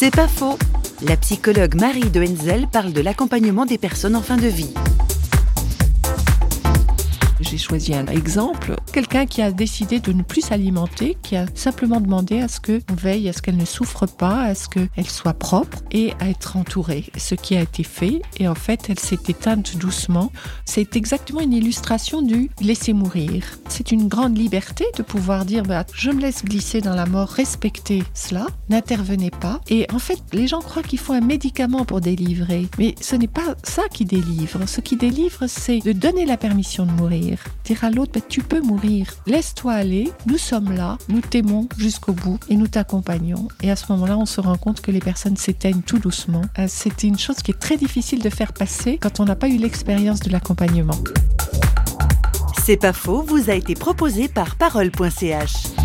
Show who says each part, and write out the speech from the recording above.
Speaker 1: C'est pas faux. La psychologue Marie de Henzel parle de l'accompagnement des personnes en fin de vie.
Speaker 2: J'ai choisi un exemple, quelqu'un qui a décidé de ne plus s'alimenter, qui a simplement demandé à ce qu'on veille à ce qu'elle ne souffre pas, à ce qu'elle soit propre et à être entourée. Ce qui a été fait et en fait elle s'est éteinte doucement. C'est exactement une illustration du laisser mourir. C'est une grande liberté de pouvoir dire bah, je me laisse glisser dans la mort, respectez cela, n'intervenez pas. Et en fait les gens croient qu'il faut un médicament pour délivrer, mais ce n'est pas ça qui délivre. Ce qui délivre c'est de donner la permission de mourir Dire à l'autre, bah, tu peux mourir. Laisse-toi aller. Nous sommes là. Nous t'aimons jusqu'au bout et nous t'accompagnons. Et à ce moment-là, on se rend compte que les personnes s'éteignent tout doucement. Euh, c'est une chose qui est très difficile de faire passer quand on n'a pas eu l'expérience de l'accompagnement.
Speaker 1: C'est pas faux, vous a été proposé par parole.ch.